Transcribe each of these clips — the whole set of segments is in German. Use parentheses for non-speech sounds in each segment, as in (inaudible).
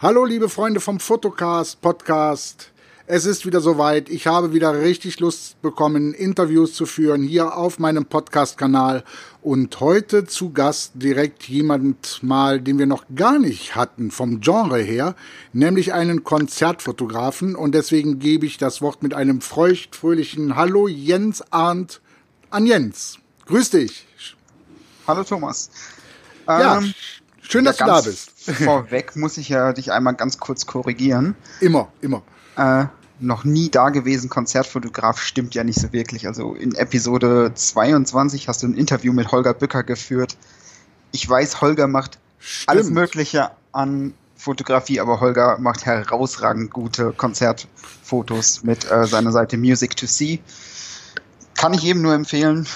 Hallo liebe Freunde vom Fotocast Podcast. Es ist wieder soweit. Ich habe wieder richtig Lust bekommen, Interviews zu führen hier auf meinem Podcast-Kanal. Und heute zu Gast direkt jemand mal, den wir noch gar nicht hatten vom Genre her, nämlich einen Konzertfotografen. Und deswegen gebe ich das Wort mit einem feuchtfröhlichen Hallo Jens Arndt an Jens. Grüß dich. Hallo Thomas. Ja, ähm, schön, dass ja, du da bist. (laughs) Vorweg muss ich ja dich einmal ganz kurz korrigieren. Immer, immer. Äh, noch nie dagewesen Konzertfotograf stimmt ja nicht so wirklich. Also in Episode 22 hast du ein Interview mit Holger Bücker geführt. Ich weiß, Holger macht Stimmt. alles Mögliche an Fotografie, aber Holger macht herausragend gute Konzertfotos mit äh, seiner Seite Music to See. Kann ich eben nur empfehlen.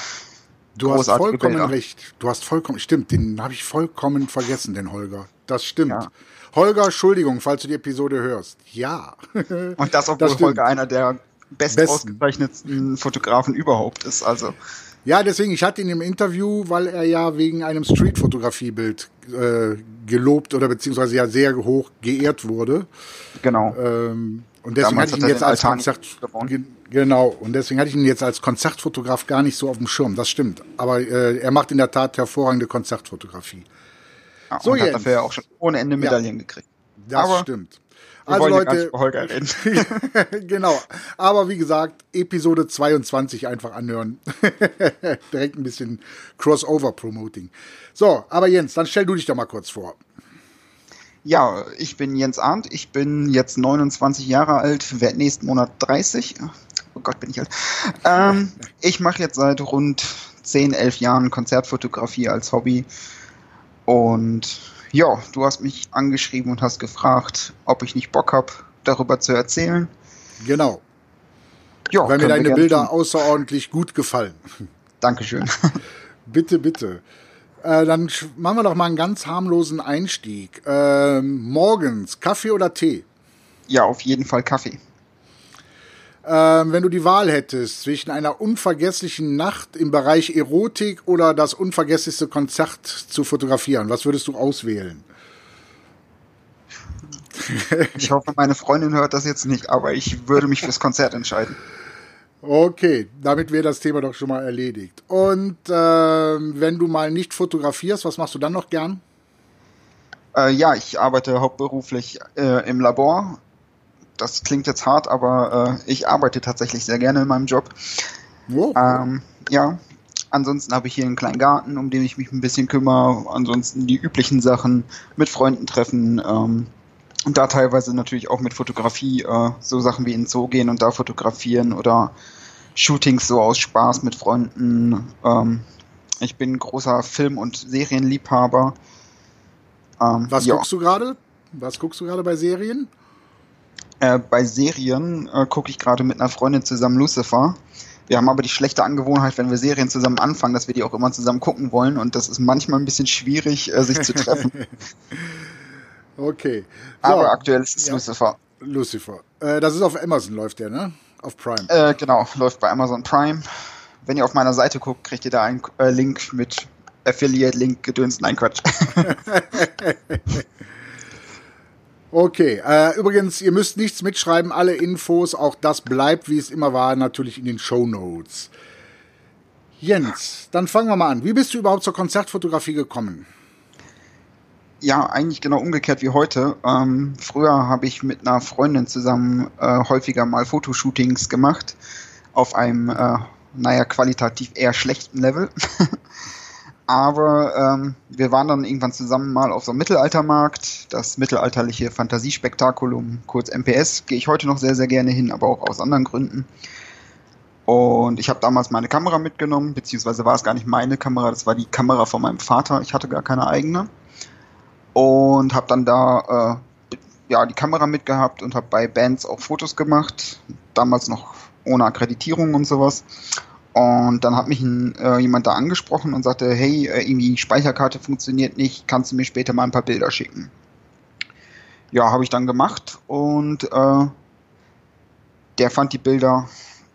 Du hast vollkommen Bilder. recht. Du hast vollkommen, stimmt, den habe ich vollkommen vergessen, den Holger. Das stimmt. Ja. Holger, Entschuldigung, falls du die Episode hörst. Ja. (laughs) Und das, obwohl das Holger einer der best Besten. ausgezeichnetsten Fotografen überhaupt ist. Also. Ja, deswegen, ich hatte ihn im Interview, weil er ja wegen einem Street-Fotografie-Bild äh, gelobt oder beziehungsweise ja sehr hoch geehrt wurde. Genau. Ähm, und deswegen Damals hatte ich ihn jetzt als Konzert genau und deswegen hatte ich ihn jetzt als Konzertfotograf gar nicht so auf dem Schirm. Das stimmt. Aber äh, er macht in der Tat hervorragende Konzertfotografie. Ja, so und Jens. hat dafür ja auch schon ohne Ende Medaillen ja, gekriegt. Das Aber stimmt. Also Leute, (laughs) genau. Aber wie gesagt, Episode 22 einfach anhören. (laughs) Direkt ein bisschen Crossover-Promoting. So, aber Jens, dann stell du dich doch mal kurz vor. Ja, ich bin Jens Arndt. Ich bin jetzt 29 Jahre alt, werde nächsten Monat 30. Gott, bin ich alt. Ähm, ich mache jetzt seit rund 10, 11 Jahren Konzertfotografie als Hobby und ja, du hast mich angeschrieben und hast gefragt, ob ich nicht Bock habe, darüber zu erzählen. Genau. Ja, Weil mir deine Bilder tun. außerordentlich gut gefallen. Dankeschön. (laughs) bitte, bitte. Äh, dann machen wir doch mal einen ganz harmlosen Einstieg. Äh, morgens, Kaffee oder Tee? Ja, auf jeden Fall Kaffee. Ähm, wenn du die Wahl hättest zwischen einer unvergesslichen Nacht im Bereich Erotik oder das unvergesslichste Konzert zu fotografieren, was würdest du auswählen? (laughs) Ich hoffe, meine Freundin hört das jetzt nicht, aber ich würde mich fürs Konzert entscheiden. Okay, damit wäre das Thema doch schon mal erledigt. Und äh, wenn du mal nicht fotografierst, was machst du dann noch gern? Äh, ja, ich arbeite hauptberuflich äh, im Labor das klingt jetzt hart, aber äh, ich arbeite tatsächlich sehr gerne in meinem Job. Wow. Ähm, ja, ansonsten habe ich hier einen kleinen Garten, um den ich mich ein bisschen kümmere. Ansonsten die üblichen Sachen mit Freunden treffen. Ähm, und da teilweise natürlich auch mit Fotografie, äh, so Sachen wie in den Zoo gehen und da fotografieren oder Shootings so aus Spaß mit Freunden. Ähm, ich bin großer Film- und Serienliebhaber. Ähm, Was ja. guckst du gerade? Was guckst du gerade bei Serien? Äh, bei Serien äh, gucke ich gerade mit einer Freundin zusammen Lucifer. Wir haben aber die schlechte Angewohnheit, wenn wir Serien zusammen anfangen, dass wir die auch immer zusammen gucken wollen und das ist manchmal ein bisschen schwierig, äh, sich zu treffen. (laughs) okay. So. Aber aktuell ist es ja. Lucifer. Lucifer. Äh, das ist auf Amazon läuft der, ne? Auf Prime. Äh, genau, läuft bei Amazon Prime. Wenn ihr auf meiner Seite guckt, kriegt ihr da einen Link mit Affiliate-Link gedöns. Nein, Quatsch. (laughs) Okay, äh, übrigens, ihr müsst nichts mitschreiben, alle Infos, auch das bleibt, wie es immer war, natürlich in den Show Notes. Jens, dann fangen wir mal an. Wie bist du überhaupt zur Konzertfotografie gekommen? Ja, eigentlich genau umgekehrt wie heute. Ähm, früher habe ich mit einer Freundin zusammen äh, häufiger mal Fotoshootings gemacht, auf einem, äh, naja, qualitativ eher schlechten Level. (laughs) Aber ähm, wir waren dann irgendwann zusammen mal auf so einem Mittelaltermarkt, das mittelalterliche Fantasiespektakulum, kurz MPS, gehe ich heute noch sehr, sehr gerne hin, aber auch aus anderen Gründen. Und ich habe damals meine Kamera mitgenommen, beziehungsweise war es gar nicht meine Kamera, das war die Kamera von meinem Vater. Ich hatte gar keine eigene. Und habe dann da äh, ja, die Kamera mitgehabt und habe bei Bands auch Fotos gemacht. Damals noch ohne Akkreditierung und sowas. Und dann hat mich ein, äh, jemand da angesprochen und sagte, hey, äh, irgendwie Speicherkarte funktioniert nicht, kannst du mir später mal ein paar Bilder schicken? Ja, habe ich dann gemacht und äh, der fand die Bilder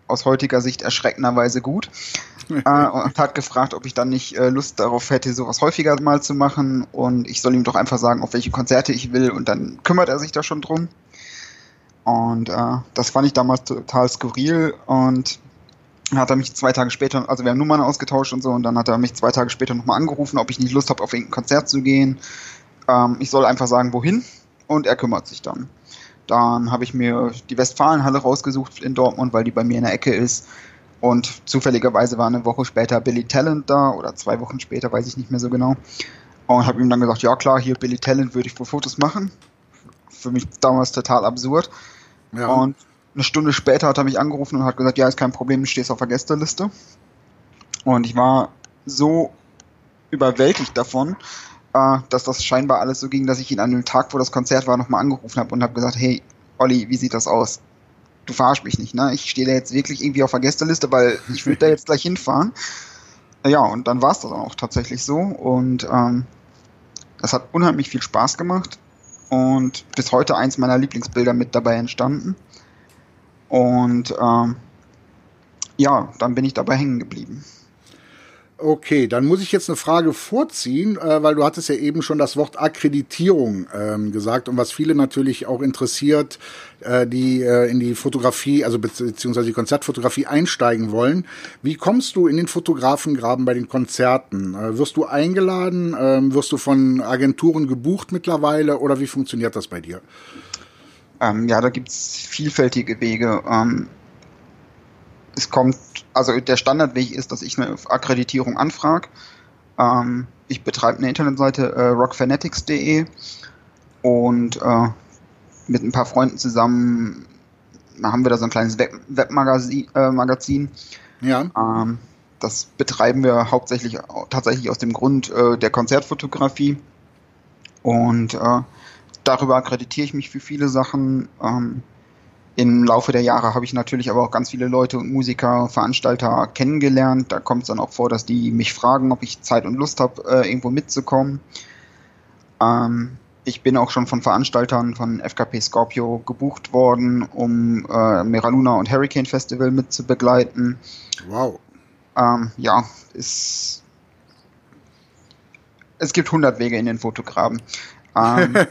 aus heutiger Sicht erschreckenderweise gut. (laughs) äh, und hat gefragt, ob ich dann nicht äh, Lust darauf hätte, sowas häufiger mal zu machen und ich soll ihm doch einfach sagen, auf welche Konzerte ich will und dann kümmert er sich da schon drum. Und äh, das fand ich damals total skurril und hat er mich zwei Tage später, also wir haben Nummern ausgetauscht und so, und dann hat er mich zwei Tage später nochmal angerufen, ob ich nicht Lust habe, auf irgendein Konzert zu gehen. Ähm, ich soll einfach sagen, wohin, und er kümmert sich dann. Dann habe ich mir die Westfalenhalle rausgesucht in Dortmund, weil die bei mir in der Ecke ist. Und zufälligerweise war eine Woche später Billy Talent da, oder zwei Wochen später, weiß ich nicht mehr so genau. Und habe ihm dann gesagt, ja klar, hier Billy Talent würde ich wohl Fotos machen. Für mich damals total absurd. Ja. Und eine Stunde später hat er mich angerufen und hat gesagt, ja, ist kein Problem, du stehst auf der Gästeliste. Und ich war so überwältigt davon, äh, dass das scheinbar alles so ging, dass ich ihn an dem Tag, wo das Konzert war, nochmal angerufen habe und habe gesagt, hey, Olli, wie sieht das aus? Du verarsch mich nicht, ne? Ich stehe da jetzt wirklich irgendwie auf der Gästeliste, weil ich will da (laughs) jetzt gleich hinfahren. Ja, und dann war es das auch tatsächlich so. Und ähm, das hat unheimlich viel Spaß gemacht und bis heute eins meiner Lieblingsbilder mit dabei entstanden. Und ähm, ja, dann bin ich dabei hängen geblieben. Okay, dann muss ich jetzt eine Frage vorziehen, äh, weil du hattest ja eben schon das Wort Akkreditierung ähm, gesagt und was viele natürlich auch interessiert, äh, die äh, in die Fotografie, also beziehungsweise die Konzertfotografie einsteigen wollen. Wie kommst du in den Fotografengraben bei den Konzerten? Äh, wirst du eingeladen? Ähm, wirst du von Agenturen gebucht mittlerweile oder wie funktioniert das bei dir? Ähm, ja, da gibt's vielfältige Wege. Ähm, es kommt, also der Standardweg ist, dass ich eine Akkreditierung anfrage. Ähm, ich betreibe eine Internetseite äh, rockfanatics.de und äh, mit ein paar Freunden zusammen haben wir da so ein kleines Web Webmagazin. Äh, Magazin. Ja. Ähm, das betreiben wir hauptsächlich tatsächlich aus dem Grund äh, der Konzertfotografie. Und äh, darüber akkreditiere ich mich für viele Sachen. Ähm, im Laufe der Jahre habe ich natürlich aber auch ganz viele Leute und Musiker, Veranstalter kennengelernt. Da kommt es dann auch vor, dass die mich fragen, ob ich Zeit und Lust habe, äh, irgendwo mitzukommen. Ähm, ich bin auch schon von Veranstaltern von FKP Scorpio gebucht worden, um äh, Luna und Hurricane Festival mit zu begleiten. Wow. Ähm, ja, es, es gibt 100 Wege in den Fotograben. Ähm, (laughs)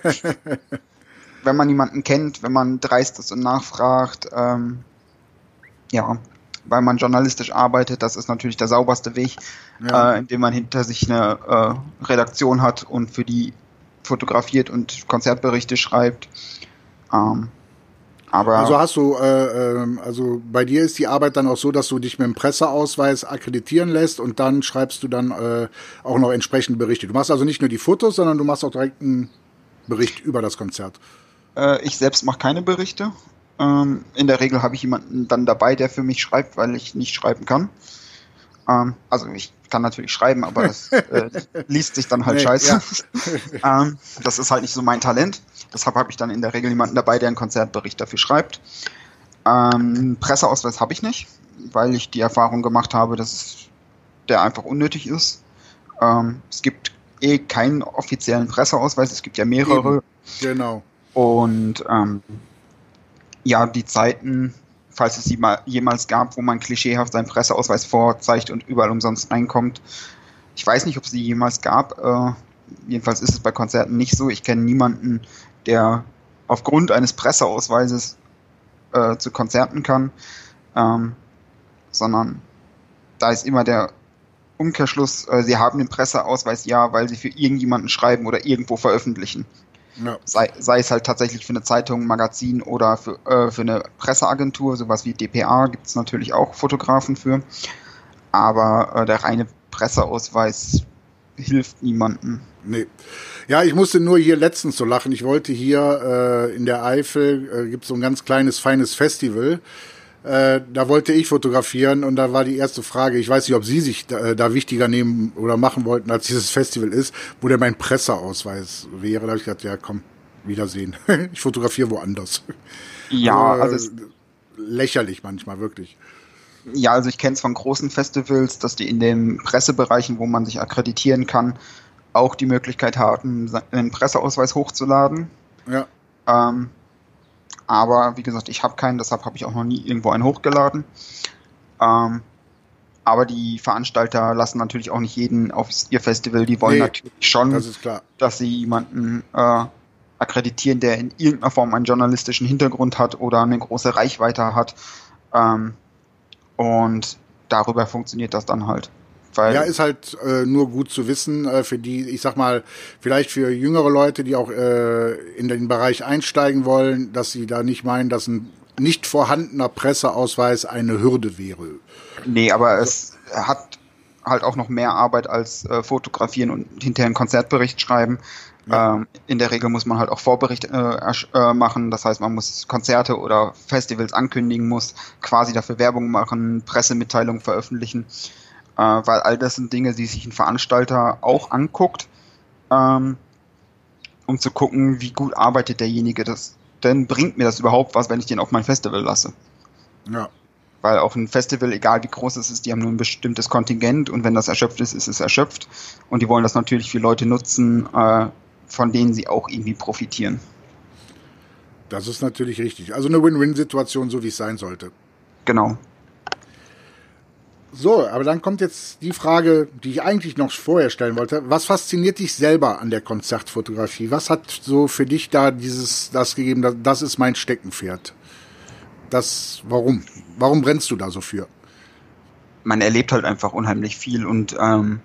wenn man jemanden kennt, wenn man dreist ist und nachfragt, ähm, ja, weil man journalistisch arbeitet, das ist natürlich der sauberste Weg, ja. äh, indem man hinter sich eine äh, Redaktion hat und für die fotografiert und Konzertberichte schreibt. Ähm, aber also hast du, äh, äh, also bei dir ist die Arbeit dann auch so, dass du dich mit dem Presseausweis akkreditieren lässt und dann schreibst du dann äh, auch noch entsprechende Berichte. Du machst also nicht nur die Fotos, sondern du machst auch direkt einen Bericht über das Konzert. Äh, ich selbst mache keine Berichte. Ähm, in der Regel habe ich jemanden dann dabei, der für mich schreibt, weil ich nicht schreiben kann. Ähm, also ich kann natürlich schreiben, aber das (laughs) äh, liest sich dann halt nee, scheiße. Ja. (laughs) ähm, das ist halt nicht so mein Talent. Deshalb habe ich dann in der Regel jemanden dabei, der einen Konzertbericht dafür schreibt. Ähm, Presseausweis habe ich nicht, weil ich die Erfahrung gemacht habe, dass der einfach unnötig ist. Ähm, es gibt eh keinen offiziellen Presseausweis, es gibt ja mehrere. Eben. Genau. Und ähm, ja, die Zeiten, falls es sie mal jemals gab, wo man klischeehaft seinen Presseausweis vorzeigt und überall umsonst reinkommt. Ich weiß nicht, ob es sie jemals gab. Äh, jedenfalls ist es bei Konzerten nicht so. Ich kenne niemanden, der aufgrund eines Presseausweises äh, zu Konzerten kann, ähm, sondern da ist immer der Umkehrschluss, äh, sie haben den Presseausweis ja, weil sie für irgendjemanden schreiben oder irgendwo veröffentlichen. Ja. Sei, sei, es halt tatsächlich für eine Zeitung, Magazin oder für, äh, für eine Presseagentur, sowas wie DPA gibt es natürlich auch Fotografen für. Aber äh, der reine Presseausweis hilft niemandem. Nee. Ja, ich musste nur hier letztens so lachen. Ich wollte hier äh, in der Eifel, äh, gibt so ein ganz kleines, feines Festival. Äh, da wollte ich fotografieren und da war die erste Frage, ich weiß nicht, ob Sie sich da, da, wichtiger nehmen oder machen wollten, als dieses Festival ist, wo denn mein Presseausweis wäre. Da habe ich gesagt, ja komm, Wiedersehen. (laughs) ich fotografiere woanders. Ja, äh, also lächerlich manchmal, wirklich. Ja, also ich kenne es von großen Festivals, dass die in den Pressebereichen, wo man sich akkreditieren kann, auch die Möglichkeit haben, einen Presseausweis hochzuladen. Ja. Ähm, aber wie gesagt, ich habe keinen, deshalb habe ich auch noch nie irgendwo einen hochgeladen. Ähm, aber die Veranstalter lassen natürlich auch nicht jeden auf ihr Festival. Die wollen nee, natürlich schon, das dass sie jemanden äh, akkreditieren, der in irgendeiner Form einen journalistischen Hintergrund hat oder eine große Reichweite hat. Ähm, und darüber funktioniert das dann halt. Weil ja, ist halt äh, nur gut zu wissen äh, für die, ich sag mal, vielleicht für jüngere Leute, die auch äh, in den Bereich einsteigen wollen, dass sie da nicht meinen, dass ein nicht vorhandener Presseausweis eine Hürde wäre. Nee, aber es hat halt auch noch mehr Arbeit als äh, fotografieren und hinterher einen Konzertbericht schreiben. Ja. Ähm, in der Regel muss man halt auch Vorbericht äh, äh, machen, das heißt, man muss Konzerte oder Festivals ankündigen, muss quasi dafür Werbung machen, Pressemitteilungen veröffentlichen, äh, weil all das sind Dinge, die sich ein Veranstalter auch anguckt, ähm, um zu gucken, wie gut arbeitet derjenige. Das, denn bringt mir das überhaupt was, wenn ich den auf mein Festival lasse? Ja. Weil auf ein Festival, egal wie groß es ist, die haben nur ein bestimmtes Kontingent und wenn das erschöpft ist, ist es erschöpft. Und die wollen das natürlich für Leute nutzen, äh, von denen sie auch irgendwie profitieren. Das ist natürlich richtig. Also eine Win-Win-Situation, so wie es sein sollte. Genau. So, aber dann kommt jetzt die Frage, die ich eigentlich noch vorher stellen wollte. Was fasziniert dich selber an der Konzertfotografie? Was hat so für dich da dieses, das gegeben, das ist mein Steckenpferd? Das, warum? Warum brennst du da so für? Man erlebt halt einfach unheimlich viel und ähm,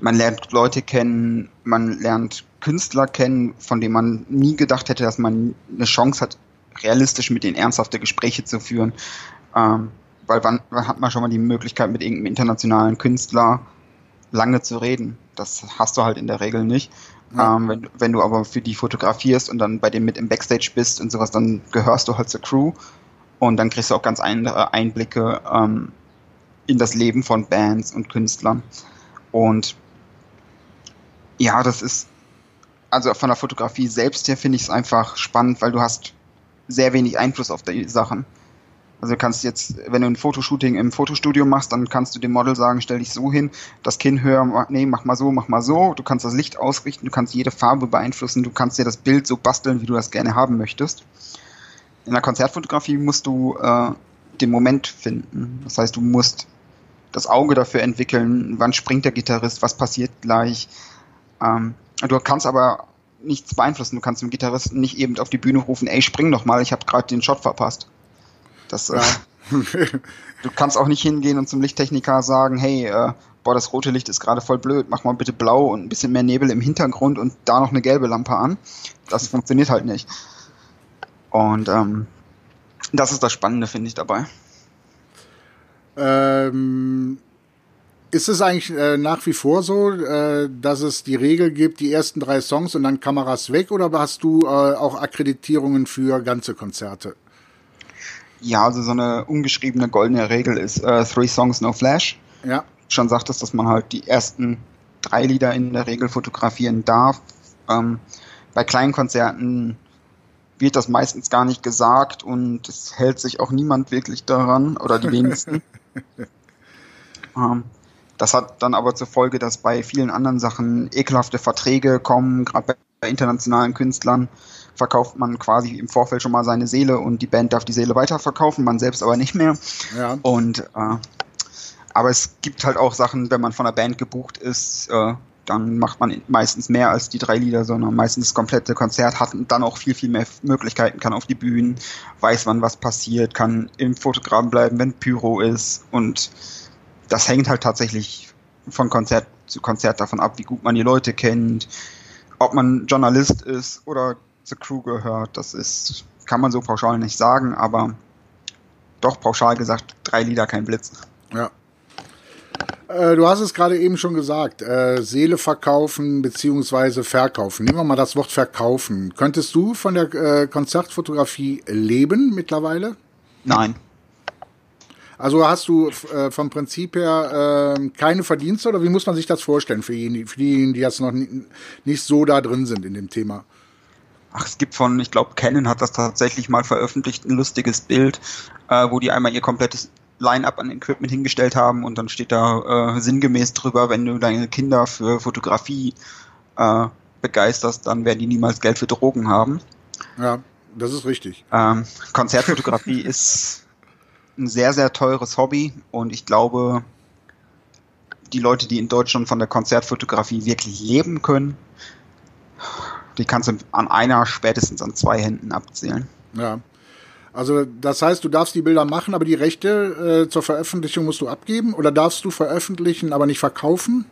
man lernt Leute kennen, man lernt Künstler kennen, von denen man nie gedacht hätte, dass man eine Chance hat, realistisch mit denen ernsthafte Gespräche zu führen. Ähm, weil wann, wann hat man schon mal die Möglichkeit, mit irgendeinem internationalen Künstler lange zu reden? Das hast du halt in der Regel nicht. Ja. Ähm, wenn, wenn du aber für die fotografierst und dann bei dem mit im Backstage bist und sowas, dann gehörst du halt zur Crew und dann kriegst du auch ganz andere Einblicke ähm, in das Leben von Bands und Künstlern. Und ja, das ist, also von der Fotografie selbst her finde ich es einfach spannend, weil du hast sehr wenig Einfluss auf die Sachen. Also du kannst jetzt, wenn du ein Fotoshooting im Fotostudio machst, dann kannst du dem Model sagen, stell dich so hin, das Kinn höher, nee, mach mal so, mach mal so. Du kannst das Licht ausrichten, du kannst jede Farbe beeinflussen, du kannst dir das Bild so basteln, wie du das gerne haben möchtest. In der Konzertfotografie musst du äh, den Moment finden. Das heißt, du musst das Auge dafür entwickeln, wann springt der Gitarrist, was passiert gleich. Ähm, du kannst aber nichts beeinflussen. Du kannst dem Gitarristen nicht eben auf die Bühne rufen, ey, spring doch mal, ich habe gerade den Shot verpasst. Das, äh, (laughs) du kannst auch nicht hingehen und zum Lichttechniker sagen, hey, äh, boah, das rote Licht ist gerade voll blöd, mach mal bitte blau und ein bisschen mehr Nebel im Hintergrund und da noch eine gelbe Lampe an. Das funktioniert halt nicht. Und ähm, das ist das Spannende, finde ich, dabei. Ähm, ist es eigentlich äh, nach wie vor so, äh, dass es die Regel gibt, die ersten drei Songs und dann Kameras weg, oder hast du äh, auch Akkreditierungen für ganze Konzerte? Ja, also so eine ungeschriebene goldene Regel ist äh, Three Songs No Flash. Ja. Schon sagt es, dass man halt die ersten drei Lieder in der Regel fotografieren darf. Ähm, bei kleinen Konzerten wird das meistens gar nicht gesagt und es hält sich auch niemand wirklich daran oder die wenigsten. (laughs) ähm, das hat dann aber zur Folge, dass bei vielen anderen Sachen ekelhafte Verträge kommen, gerade bei internationalen Künstlern verkauft man quasi im Vorfeld schon mal seine Seele und die Band darf die Seele weiterverkaufen, man selbst aber nicht mehr. Ja. Und äh, aber es gibt halt auch Sachen, wenn man von der Band gebucht ist, äh, dann macht man meistens mehr als die drei Lieder, sondern meistens das komplette Konzert hat dann auch viel, viel mehr Möglichkeiten, kann auf die Bühnen, weiß wann was passiert, kann im Fotogramm bleiben, wenn Pyro ist und das hängt halt tatsächlich von Konzert zu Konzert davon ab, wie gut man die Leute kennt, ob man Journalist ist oder zur Crew gehört. Das ist, kann man so pauschal nicht sagen, aber doch pauschal gesagt, drei Lieder, kein Blitz. Ja. Äh, du hast es gerade eben schon gesagt, äh, Seele verkaufen beziehungsweise verkaufen. Nehmen wir mal das Wort verkaufen. Könntest du von der äh, Konzertfotografie leben mittlerweile? Nein. Also hast du vom Prinzip her äh, keine Verdienste oder wie muss man sich das vorstellen für diejenigen die jetzt noch nicht so da drin sind in dem Thema? Ach, es gibt von, ich glaube, Canon hat das tatsächlich mal veröffentlicht, ein lustiges Bild, äh, wo die einmal ihr komplettes Line-up an Equipment hingestellt haben und dann steht da äh, sinngemäß drüber, wenn du deine Kinder für Fotografie äh, begeisterst, dann werden die niemals Geld für Drogen haben. Ja, das ist richtig. Ähm, Konzertfotografie (laughs) ist ein sehr, sehr teures Hobby und ich glaube, die Leute, die in Deutschland von der Konzertfotografie wirklich leben können, die kannst du an einer, spätestens an zwei Händen abzählen. Ja. Also das heißt, du darfst die Bilder machen, aber die Rechte äh, zur Veröffentlichung musst du abgeben oder darfst du veröffentlichen, aber nicht verkaufen?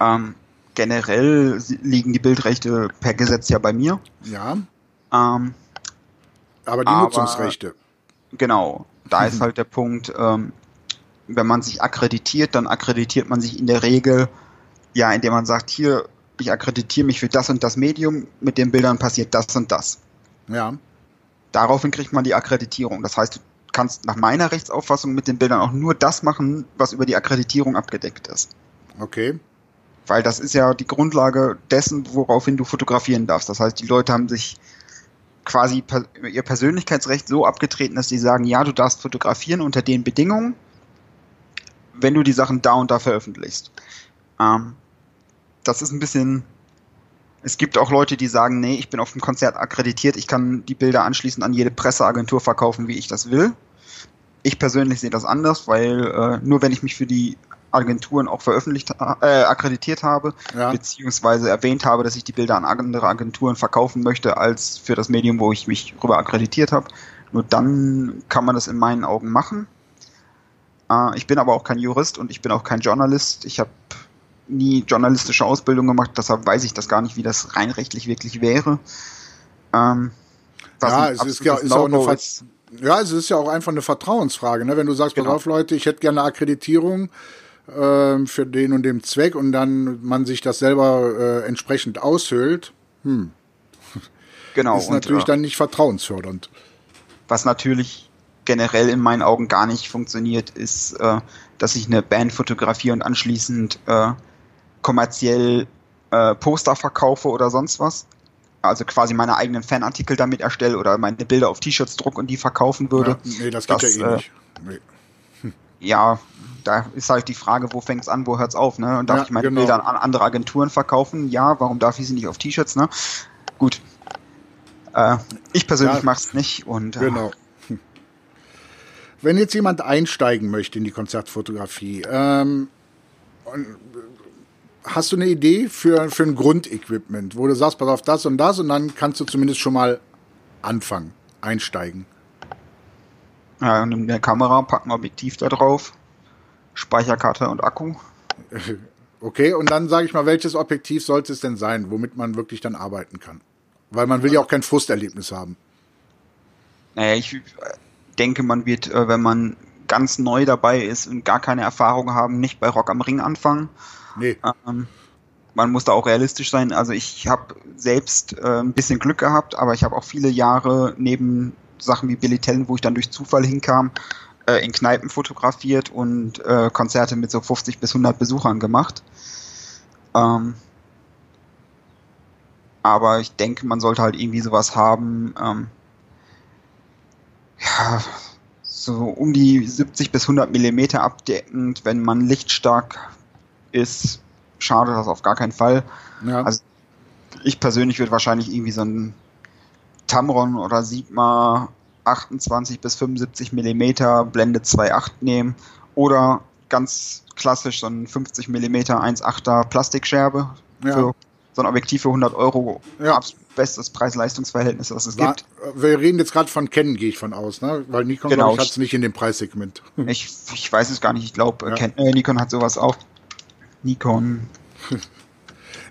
Ähm, generell liegen die Bildrechte per Gesetz ja bei mir. Ja. Ähm, aber die aber, Nutzungsrechte. Genau. Da ist halt der Punkt, ähm, wenn man sich akkreditiert, dann akkreditiert man sich in der Regel, ja, indem man sagt, hier, ich akkreditiere mich für das und das Medium, mit den Bildern passiert das und das. Ja. Daraufhin kriegt man die Akkreditierung. Das heißt, du kannst nach meiner Rechtsauffassung mit den Bildern auch nur das machen, was über die Akkreditierung abgedeckt ist. Okay. Weil das ist ja die Grundlage dessen, woraufhin du fotografieren darfst. Das heißt, die Leute haben sich quasi ihr Persönlichkeitsrecht so abgetreten, dass sie sagen, ja, du darfst fotografieren unter den Bedingungen, wenn du die Sachen da und da veröffentlichst. Ähm, das ist ein bisschen es gibt auch Leute, die sagen, nee, ich bin auf dem Konzert akkreditiert, ich kann die Bilder anschließend an jede Presseagentur verkaufen, wie ich das will. Ich persönlich sehe das anders, weil äh, nur wenn ich mich für die Agenturen auch veröffentlicht, äh, akkreditiert habe, ja. beziehungsweise erwähnt habe, dass ich die Bilder an andere Agenturen verkaufen möchte, als für das Medium, wo ich mich rüber akkreditiert habe. Nur dann kann man das in meinen Augen machen. Äh, ich bin aber auch kein Jurist und ich bin auch kein Journalist. Ich habe nie journalistische Ausbildung gemacht, deshalb weiß ich das gar nicht, wie das rein rechtlich wirklich wäre. Ähm, ja, es ist ja, ist auch eine ist, ja, es ist ja auch einfach eine Vertrauensfrage, ne? Wenn du sagst, genau. pass auf, Leute, ich hätte gerne eine Akkreditierung äh, für den und den Zweck und dann man sich das selber äh, entsprechend aushöhlt, hm. Genau. Ist natürlich und, äh, dann nicht vertrauensfördernd. Was natürlich generell in meinen Augen gar nicht funktioniert, ist, äh, dass ich eine Band fotografiere und anschließend äh, kommerziell äh, Poster verkaufe oder sonst was. Also quasi meine eigenen Fanartikel damit erstelle oder meine Bilder auf T-Shirts druck und die verkaufen würde. Ja, nee, das geht das, ja eh äh, nicht. Nee. Hm. (laughs) Ja, da ist halt die Frage, wo fängt's an, wo hört's auf, ne? Und darf ja, ich meine genau. Bilder an andere Agenturen verkaufen? Ja, warum darf ich sie nicht auf T-Shirts, ne? Gut. Äh, ich persönlich ja, mach's nicht und äh, genau. Wenn jetzt jemand einsteigen möchte in die Konzertfotografie, ähm, hast du eine Idee für, für ein Grundequipment, wo du sagst, pass auf das und das und dann kannst du zumindest schon mal anfangen, einsteigen? Ja, nimm eine Kamera, pack ein Objektiv da drauf, Speicherkarte und Akku. (laughs) Okay, und dann sage ich mal, welches Objektiv sollte es denn sein, womit man wirklich dann arbeiten kann? Weil man will ja auch kein Frusterlebnis haben. Naja, ich denke, man wird, äh, wenn man ganz neu dabei ist und gar keine Erfahrung haben, nicht bei Rock am Ring anfangen, Nee. Ähm, man muss da auch realistisch sein. Also ich habe selbst äh, ein bisschen Glück gehabt, aber ich habe auch viele Jahre neben Sachen wie Billy Tellen, wo ich dann durch Zufall hinkam, äh, in Kneipen fotografiert und äh, Konzerte mit so 50 bis 100 Besuchern gemacht. Ähm, aber ich denke, man sollte halt irgendwie sowas haben, ähm, ja, so um die 70 bis 100 Millimeter abdeckend, wenn man lichtstark ist, schade das auf gar keinen Fall. Ja. Also ich persönlich würde wahrscheinlich irgendwie so ein Tamron oder Sigma 28 bis 75 Millimeter Blende 2.8 nehmen oder ganz klassisch so ein 50 Millimeter 1.8er Plastikscherbe ja. für so ein Objektiv für 100 Euro. Ja. Bestes Preis-Leistungs-Verhältnis, was es War, gibt. Wir reden jetzt gerade von Canon, gehe ich von aus, ne? Weil Nikon genau. hat es nicht in dem Preissegment. Ich, ich weiß es gar nicht. Ich glaube, ja. äh, Nikon hat sowas auch. Nikon. (laughs)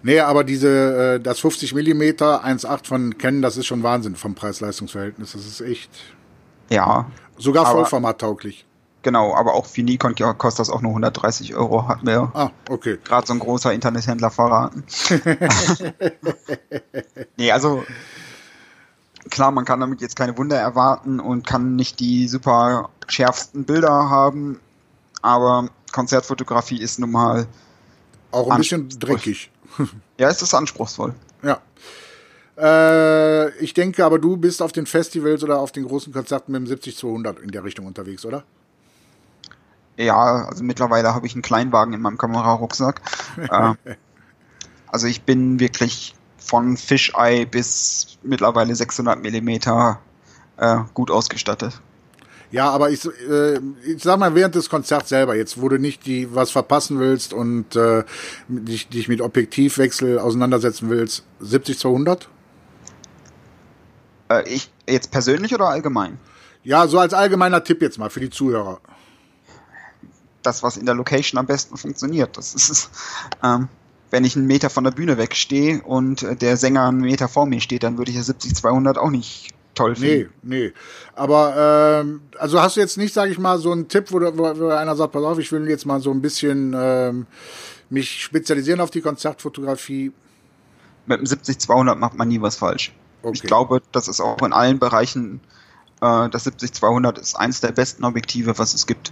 Nee, aber diese, äh, das 50 mm 1.8 von Canon, das ist schon Wahnsinn vom Preis-Leistungs-Verhältnis. Das ist echt. Ja. Sogar Vollformat tauglich. Genau, aber auch für Nikon kostet das auch nur 130 Euro, hat mir ah, okay. gerade so ein großer Internethändler verraten. (laughs) nee, also klar, man kann damit jetzt keine Wunder erwarten und kann nicht die super schärfsten Bilder haben, aber Konzertfotografie ist nun mal auch ein bisschen dreckig. Ja, es ist anspruchsvoll. Ja. Äh, ich denke aber, du bist auf den Festivals oder auf den großen Konzerten mit dem 70-200 in der Richtung unterwegs, oder? Ja, also mittlerweile habe ich einen Kleinwagen in meinem Kamerarucksack. (laughs) äh, also ich bin wirklich von Fisheye bis mittlerweile 600 Millimeter äh, gut ausgestattet. Ja, aber ich, äh, ich sag mal, während des Konzerts selber, jetzt wo du nicht die was verpassen willst und äh, dich, dich mit Objektivwechsel auseinandersetzen willst, 70 200? Äh, ich jetzt persönlich oder allgemein? Ja, so als allgemeiner Tipp jetzt mal für die Zuhörer. Das, was in der Location am besten funktioniert. Das ist, ähm, wenn ich einen Meter von der Bühne wegstehe und der Sänger einen Meter vor mir steht, dann würde ich ja 70 200 auch nicht toll finden. Nee, nee. Aber ähm, also hast du jetzt nicht, sage ich mal, so einen Tipp, wo, wo, wo einer sagt, pass auf, ich will jetzt mal so ein bisschen ähm, mich spezialisieren auf die Konzertfotografie. Mit dem 70-200 macht man nie was falsch. Okay. Ich glaube, das ist auch in allen Bereichen, äh, das 70-200 ist eins der besten Objektive, was es gibt.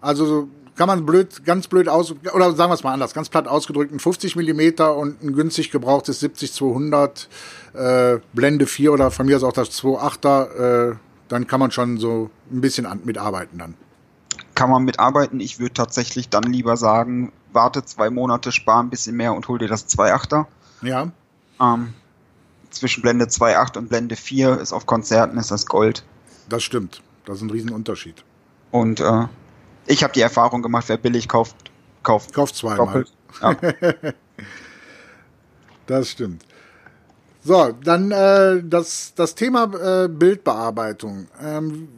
Also kann man blöd, ganz blöd aus, oder sagen wir es mal anders, ganz platt ausgedrückt, ein 50 Millimeter und ein günstig gebrauchtes 70-200, äh, Blende 4 oder von mir aus auch das 2.8er, äh, dann kann man schon so ein bisschen an, mitarbeiten dann. Kann man mitarbeiten. Ich würde tatsächlich dann lieber sagen, warte zwei Monate, spar ein bisschen mehr und hol dir das 2.8er. Ja. Ähm, zwischen Blende 2.8 und Blende 4 ist auf Konzerten ist das Gold. Das stimmt. Das ist ein Riesenunterschied. Und äh, ich habe die Erfahrung gemacht, wer billig kauft, kauft. Kauft zweimal. Ja. (laughs) Das stimmt. So, dann äh, das, das Thema äh, Bildbearbeitung. Ähm,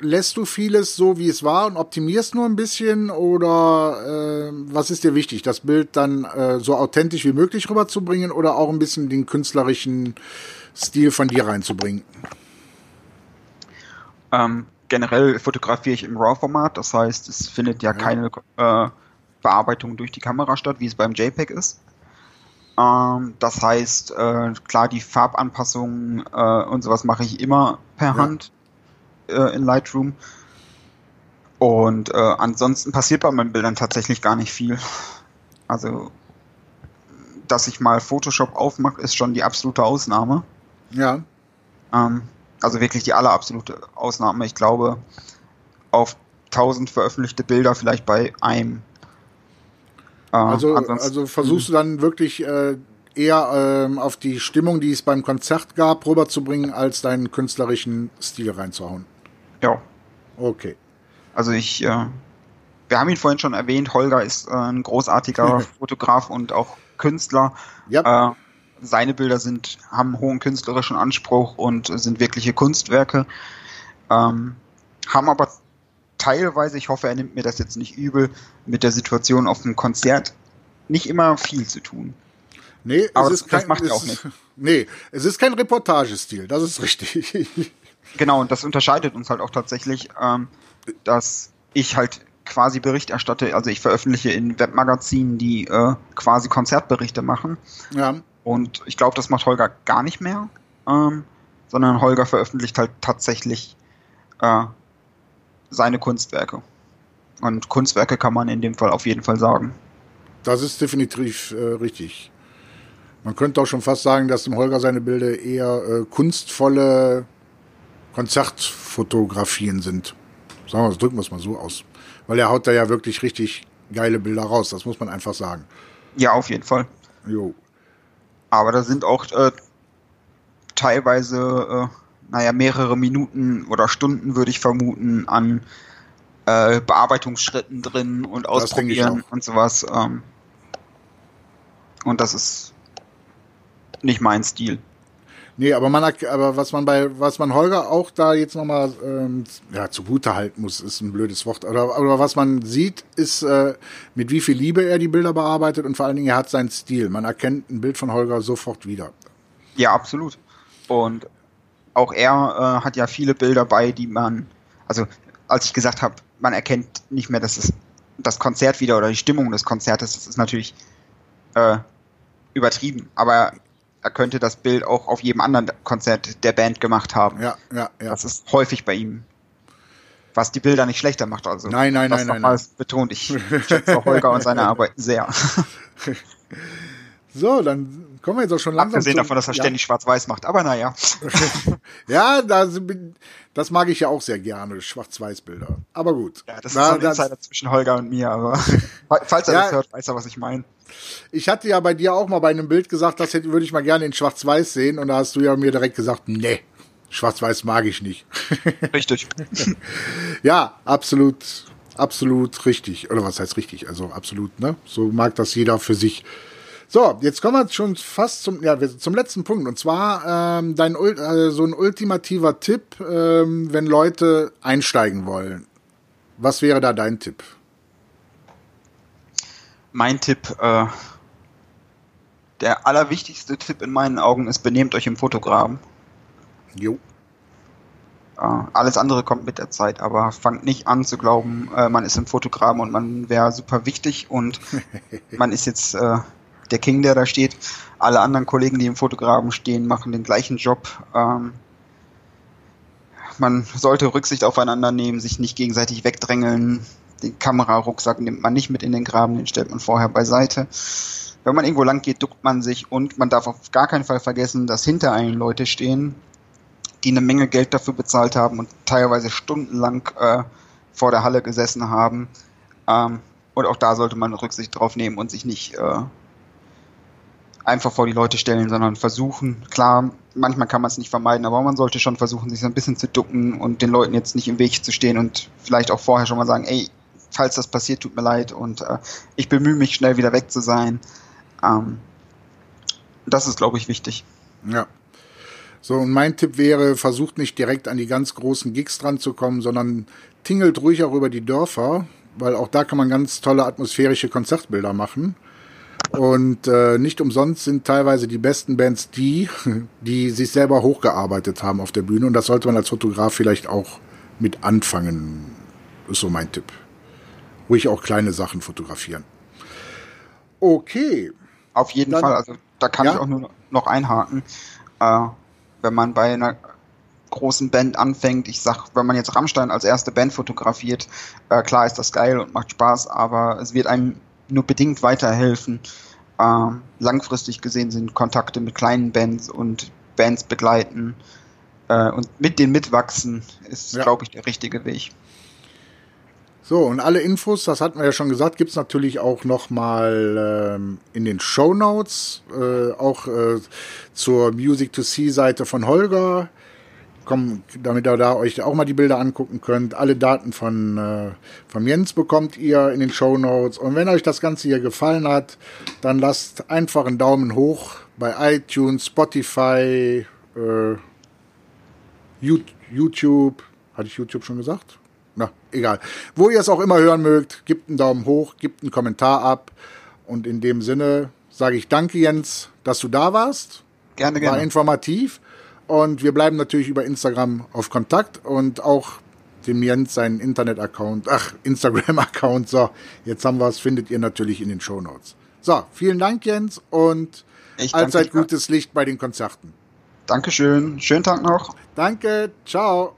lässt du vieles so, wie es war und optimierst nur ein bisschen oder äh, was ist dir wichtig, das Bild dann äh, so authentisch wie möglich rüberzubringen oder auch ein bisschen den künstlerischen Stil von dir reinzubringen? Ähm, generell fotografiere ich im RAW-Format, das heißt, es findet ja, Ja. keine äh, Bearbeitung durch die Kamera statt, wie es beim JPEG ist. Ähm, das heißt, äh, klar, die Farbanpassungen äh, und sowas mache ich immer per Ja. Hand äh, in Lightroom. Und äh, ansonsten passiert bei meinen Bildern tatsächlich gar nicht viel. Also, dass ich mal Photoshop aufmache, ist schon die absolute Ausnahme. Ja, Ähm, also wirklich die allerabsolute Ausnahme. Ich glaube, auf 1000 veröffentlichte Bilder vielleicht bei einem. Äh, also, also versuchst du dann wirklich äh, eher ähm, auf die Stimmung, die es beim Konzert gab, rüberzubringen, als deinen künstlerischen Stil reinzuhauen. Ja, Okay. also ich. Äh, wir haben ihn vorhin schon erwähnt. Holger ist äh, ein großartiger (laughs) Fotograf und auch Künstler. Ja, Äh, seine Bilder sind, haben einen hohen künstlerischen Anspruch und sind wirkliche Kunstwerke. Ähm, haben aber teilweise, ich hoffe, er nimmt mir das jetzt nicht übel, mit der Situation auf dem Konzert nicht immer viel zu tun. nee, aber es das- ist das kein, macht er auch nicht. (laughs) Nee, es ist kein Reportagestil, das ist richtig. (laughs) Genau, und das unterscheidet uns halt auch tatsächlich, ähm, dass ich halt quasi Bericht erstatte, also ich veröffentliche in Webmagazinen, die äh, quasi Konzertberichte machen. ja, Und ich glaube, das macht Holger gar nicht mehr, ähm, sondern Holger veröffentlicht halt tatsächlich äh, seine Kunstwerke. Und Kunstwerke kann man in dem Fall auf jeden Fall sagen. das ist definitiv äh, richtig. Man könnte auch schon fast sagen, dass dem Holger seine Bilder eher äh, kunstvolle Konzertfotografien sind. Sagen wir, drücken wir es mal so aus. Weil er haut da ja wirklich richtig geile Bilder raus, das muss man einfach sagen. Ja, auf jeden Fall. Jo. Aber da sind auch äh, teilweise, äh, naja, mehrere Minuten oder Stunden, würde ich vermuten, an äh, Bearbeitungsschritten drin und ausprobieren und sowas. Ähm, und das ist nicht mein Stil. Nee, aber man aber was man bei was man Holger auch da jetzt nochmal ähm, ja, zugute halten muss, ist ein blödes Wort. Oder, aber was man sieht, ist, äh, mit wie viel Liebe er die Bilder bearbeitet und vor allen Dingen er hat seinen Stil. Man erkennt ein Bild von Holger sofort wieder. Ja, absolut. Und auch er äh, hat ja viele Bilder bei, die man, also als ich gesagt habe, man erkennt nicht mehr, dass es das Konzert wieder oder die Stimmung des Konzertes, das ist natürlich äh, übertrieben. Aber er könnte das Bild auch auf jedem anderen Konzert der Band gemacht haben. Ja, ja, ja. Das ist häufig bei ihm. Was die Bilder nicht schlechter macht. Also Nein, nein, das nein, nein, betont. Ich (laughs) schätze Holger und seine Arbeiten sehr. (laughs) So, dann kommen wir jetzt auch schon langsam Abgesehen davon, dass er ja. ständig schwarz-weiß macht. Aber naja. (laughs) Ja, das, das mag ich ja auch sehr gerne, Schwarz-Weiß-Bilder. Aber gut. Ja, das Da- ist so ein das- Insider zwischen Holger und mir, aber (laughs) falls er Ja. das hört, weiß er, was ich meine. Ich hatte ja bei dir auch mal bei einem Bild gesagt, das hätte, würde ich mal gerne in Schwarz-Weiß sehen. Und da hast du ja mir direkt gesagt, nee, Schwarz-Weiß mag ich nicht. (laughs) Richtig. ja, absolut, absolut richtig. Oder was heißt richtig? Also absolut, ne? So mag das jeder für sich. So, jetzt kommen wir schon fast zum, ja, zum letzten Punkt. Und zwar ähm, dein äh, so ein ultimativer Tipp, ähm, wenn Leute einsteigen wollen. Was wäre da dein Tipp? Mein Tipp, äh, der allerwichtigste Tipp in meinen Augen ist, benehmt euch im Fotograben. Jo. Äh, alles andere kommt mit der Zeit, aber fangt nicht an zu glauben, äh, man ist im Fotograben und man wäre super wichtig und (laughs) man ist jetzt äh, der King, der da steht. Alle anderen Kollegen, die im Fotograben stehen, machen den gleichen Job. Ähm, man sollte Rücksicht aufeinander nehmen, sich nicht gegenseitig wegdrängeln. Den Kamerarucksack nimmt man nicht mit in den Graben, den stellt man vorher beiseite. Wenn man irgendwo lang geht, duckt man sich und man darf auf gar keinen Fall vergessen, dass hinter einen Leute stehen, die eine Menge Geld dafür bezahlt haben und teilweise stundenlang äh, vor der Halle gesessen haben. Ähm, und auch da sollte man Rücksicht drauf nehmen und sich nicht äh, einfach vor die Leute stellen, sondern versuchen, klar, manchmal kann man es nicht vermeiden, aber man sollte schon versuchen, sich so ein bisschen zu ducken und den Leuten jetzt nicht im Weg zu stehen und vielleicht auch vorher schon mal sagen, ey, falls das passiert, tut mir leid und äh, ich bemühe mich, schnell wieder weg zu sein. Ähm, das ist, glaube ich, wichtig. Ja. So, und mein Tipp wäre, versucht nicht direkt an die ganz großen Gigs dran zu kommen, sondern tingelt ruhig auch über die Dörfer, weil auch da kann man ganz tolle atmosphärische Konzertbilder machen. Und äh, nicht umsonst sind teilweise die besten Bands die, die sich selber hochgearbeitet haben auf der Bühne. Und das sollte man als Fotograf vielleicht auch mit anfangen. Ist so mein Tipp. Ruhig auch kleine Sachen fotografieren. Okay. Auf jeden Dann, Fall. Also da kann ja? ich auch nur noch einhaken. Äh, wenn man bei einer großen Band anfängt. Ich sag, wenn man jetzt Rammstein als erste Band fotografiert, äh, klar ist das geil und macht Spaß, aber es wird einem nur bedingt weiterhelfen. Ähm, langfristig gesehen sind Kontakte mit kleinen Bands und Bands begleiten äh, und mit denen mitwachsen, ist, ja. glaube ich, der richtige Weg. So, und alle Infos, das hatten wir ja schon gesagt, gibt's natürlich auch nochmal ähm, in den Show Notes, äh, auch äh, zur Music to See Seite von Holger komm, damit ihr da euch auch mal die Bilder angucken könnt. Alle Daten von, äh, von Jens bekommt ihr in den Show Notes. Und wenn euch das Ganze hier gefallen hat, dann lasst einfach einen Daumen hoch bei iTunes, Spotify, äh, YouTube. Hatte ich YouTube schon gesagt? Na, egal. Wo ihr es auch immer hören mögt, gebt einen Daumen hoch, gebt einen Kommentar ab. Und in dem Sinne sage ich danke, Jens, dass du da warst. Gerne, gerne. War informativ. Und wir bleiben natürlich über Instagram auf Kontakt und auch dem Jens seinen Internet-Account, ach, Instagram-Account. So, jetzt haben wir es, findet ihr natürlich in den Show Notes. So, vielen Dank, Jens, und allzeit gutes Licht bei den Konzerten. Dankeschön. Schönen Tag noch. Danke. Ciao.